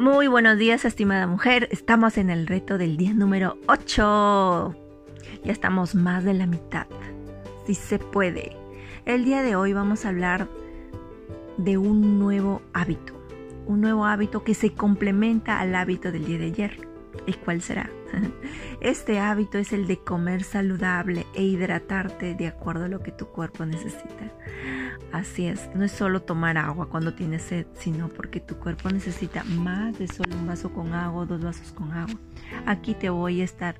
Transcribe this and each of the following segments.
Muy buenos días, estimada mujer. Estamos en el reto del día número 8. Ya estamos más de la mitad. Si se puede. El día de hoy vamos a hablar de un nuevo hábito. Un nuevo hábito que se complementa al hábito del día de ayer. ¿Y cuál será? Este hábito es el de comer saludable e hidratarte de acuerdo a lo que tu cuerpo necesita. Así es, no es solo tomar agua cuando tienes sed, sino porque tu cuerpo necesita más de solo un vaso con agua o dos vasos con agua. Aquí te voy a estar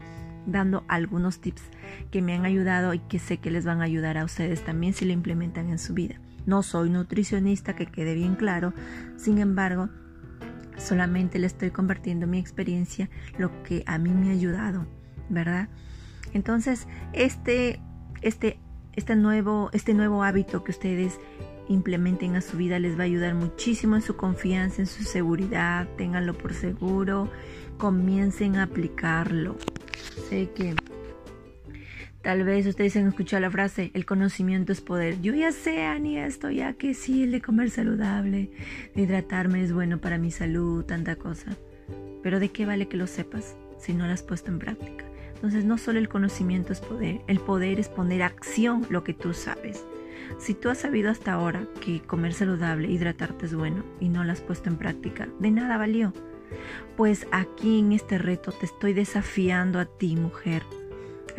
dando algunos tips que me han ayudado y que sé que les van a ayudar a ustedes también si lo implementan en su vida. No soy nutricionista, que quede bien claro, sin embargo, solamente le estoy compartiendo mi experiencia, lo que a mí me ha ayudado, ¿verdad? Entonces, este, este, este, nuevo, este nuevo hábito que ustedes implementen a su vida les va a ayudar muchísimo en su confianza, en su seguridad, ténganlo por seguro, comiencen a aplicarlo. Sé que Tal vez ustedes han escuchado la frase, el conocimiento es poder. Yo ya sé, Ani, esto, ya que sí, el de comer saludable, de hidratarme es bueno para mi salud, tanta cosa. Pero ¿de qué vale que lo sepas si no lo has puesto en práctica? Entonces no solo el conocimiento es poder, el poder es poner acción lo que tú sabes. Si tú has sabido hasta ahora que comer saludable, hidratarte es bueno y no lo has puesto en práctica, de nada valió. Pues aquí en este reto te estoy desafiando a ti, mujer,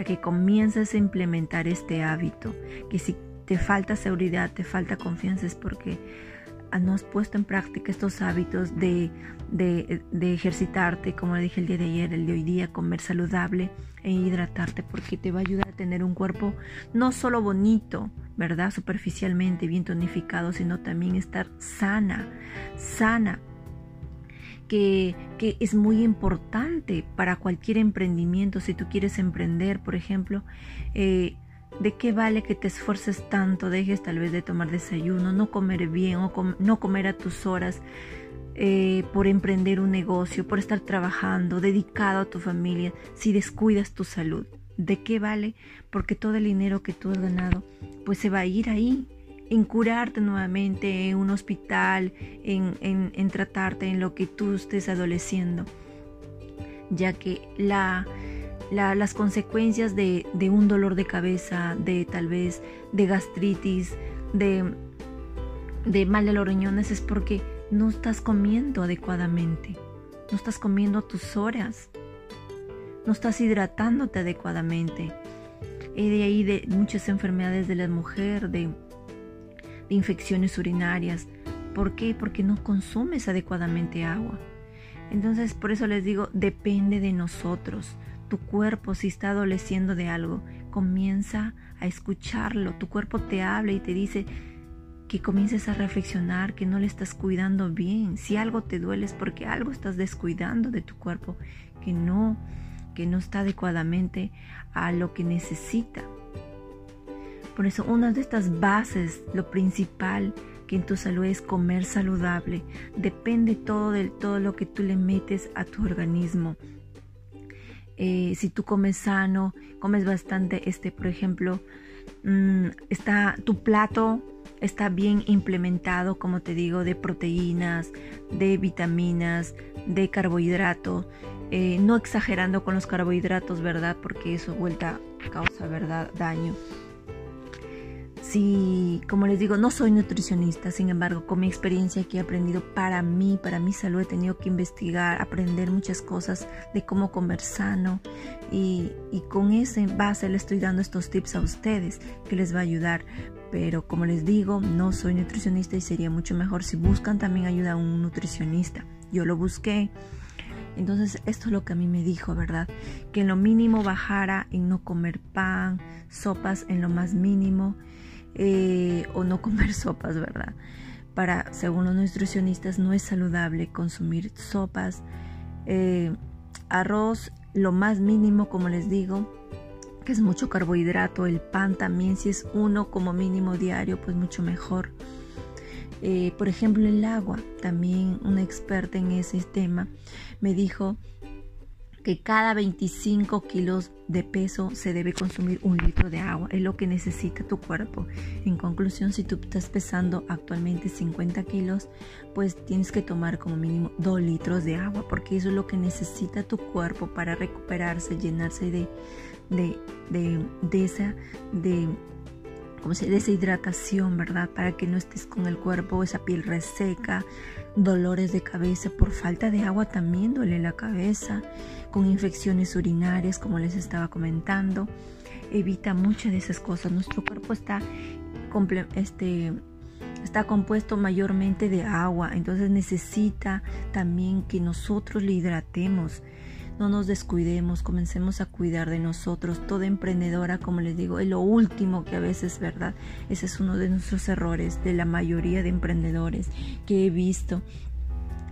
que comiences a implementar este hábito, que si te falta seguridad, te falta confianza es porque no has puesto en práctica estos hábitos de, de, de, ejercitarte, como le dije el día de ayer, el de hoy día, comer saludable e hidratarte, porque te va a ayudar a tener un cuerpo no solo bonito, ¿verdad? Superficialmente, bien tonificado, sino también estar sana, sana que, es muy importante para cualquier emprendimiento. Si tú quieres emprender, por ejemplo, eh, ¿de qué vale que te esfuerces tanto? Dejes tal vez de tomar desayuno, no comer bien o no comer a tus horas. Eh, por emprender un negocio, por estar trabajando, dedicado a tu familia, si descuidas tu salud. ¿De qué vale? Porque todo el dinero que tú has ganado, pues se va a ir ahí en curarte nuevamente en un hospital, en, tratarte en lo que tú estés adoleciendo, ya que la, las consecuencias de, un dolor de cabeza, de tal vez de gastritis, de, de mal de los riñones es porque no estás comiendo adecuadamente, no estás comiendo tus horas, no estás hidratándote adecuadamente. Y de ahí de muchas enfermedades de la mujer, de infecciones urinarias. ¿Por qué? Porque no consumes adecuadamente agua. Entonces, por eso les digo, depende de nosotros. Tu cuerpo, si está adoleciendo de algo, comienza a escucharlo. Tu cuerpo te habla y te dice que comiences a reflexionar, que no le estás cuidando bien. Si algo te duele es porque algo estás descuidando de tu cuerpo, que no, que no está adecuadamente a lo que necesita. Por eso una de estas bases, lo principal que en tu salud es comer saludable. Depende todo de todo lo que tú le metes a tu organismo. Eh, si tú comes sano, comes bastante, este, por ejemplo, mm, está tu plato está bien implementado, como te digo, de proteínas, de vitaminas, de carbohidratos, eh, no exagerando con los carbohidratos, ¿verdad? Porque eso vuelta causa, ¿verdad? Daño. Si, como les digo, no soy nutricionista, sin embargo, con mi experiencia que he aprendido para mí, para mi salud, he tenido que investigar, aprender muchas cosas de cómo comer sano y, y con ese base le estoy dando estos tips a ustedes que les va a ayudar. Pero como les digo, no soy nutricionista y sería mucho mejor si buscan también ayuda a un nutricionista. Yo lo busqué. Entonces esto es lo que a mí me dijo, ¿verdad? Que en lo mínimo bajara en no comer pan, sopas en lo más mínimo eh, o no comer sopas, ¿verdad? Para, según los nutricionistas, no es saludable consumir sopas, eh, arroz, lo más mínimo, como les digo, que es mucho carbohidrato, el pan también, si es uno como mínimo diario, pues mucho mejor. Eh, por ejemplo, el agua, también una experta en ese tema me dijo que cada 25 kilos de peso se debe consumir un litro de agua. Es lo que necesita tu cuerpo. En conclusión, si tú estás pesando actualmente 50 kilos, pues tienes que tomar como mínimo 2 litros de agua, porque eso es lo que necesita tu cuerpo para recuperarse, llenarse de, de, de, de esa... De, como se esa hidratación, ¿verdad? Para que no estés con el cuerpo, esa piel reseca, dolores de cabeza por falta de agua también duele la cabeza, con infecciones urinarias, como les estaba comentando. Evita muchas de esas cosas. Nuestro cuerpo está, este, está compuesto mayormente de agua, entonces necesita también que nosotros le hidratemos no nos descuidemos, comencemos a cuidar de nosotros. Toda emprendedora, como les digo, es lo último que a veces, ¿verdad? Ese es uno de nuestros errores, de la mayoría de emprendedores que he visto,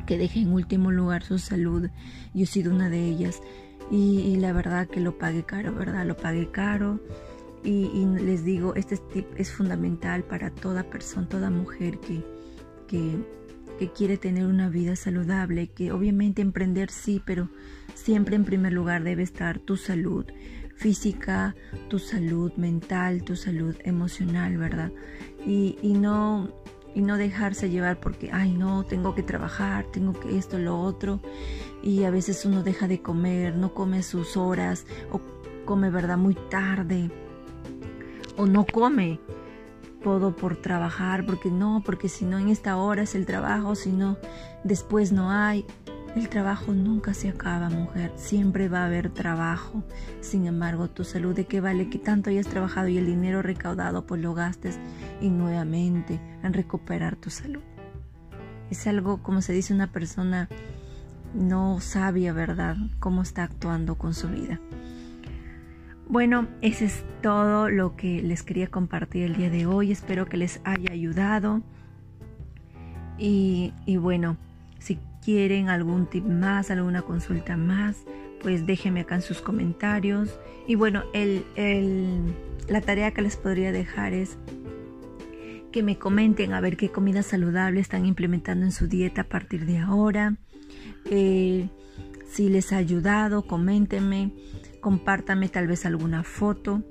que deja en último lugar su salud. Yo he sido una de ellas. Y, la verdad que lo pagué caro, ¿verdad? Lo pagué caro. Y, les digo, este tip es fundamental para toda persona, toda mujer que, que quiere tener una vida saludable, que obviamente emprender sí, pero siempre en primer lugar debe estar tu salud física, tu salud mental, tu salud emocional, ¿verdad? Y, no y no dejarse llevar porque, ay, no, tengo que trabajar, tengo que esto, lo otro. Y a veces uno deja de comer, no come sus horas o come, ¿verdad? Muy tarde. O no come todo por trabajar, porque no, porque si no en esta hora es el trabajo, si no, después no hay. El trabajo nunca se acaba, mujer. Siempre va a haber trabajo. Sin embargo, tu salud de qué vale que tanto hayas trabajado y el dinero recaudado pues lo gastes y nuevamente en recuperar tu salud. Es algo, como se dice, una persona no sabia, ¿verdad? Cómo está actuando con su vida. Bueno, ese es todo lo que les quería compartir el día de hoy. Espero que les haya ayudado. Y, y bueno, si quieren algún tip más, alguna consulta más, pues déjenme acá en sus comentarios. Y bueno, la tarea que les podría dejar es que me comenten a ver qué comida saludable están implementando en su dieta a partir de ahora. Eh, si les ha ayudado, coméntenme, compártanme tal vez alguna foto,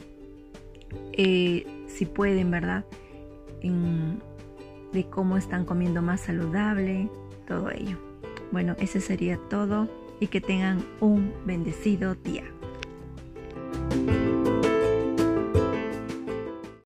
eh, si pueden, ¿verdad? de cómo están comiendo más saludable, todo ello. Bueno, ese sería todo y que tengan un bendecido día.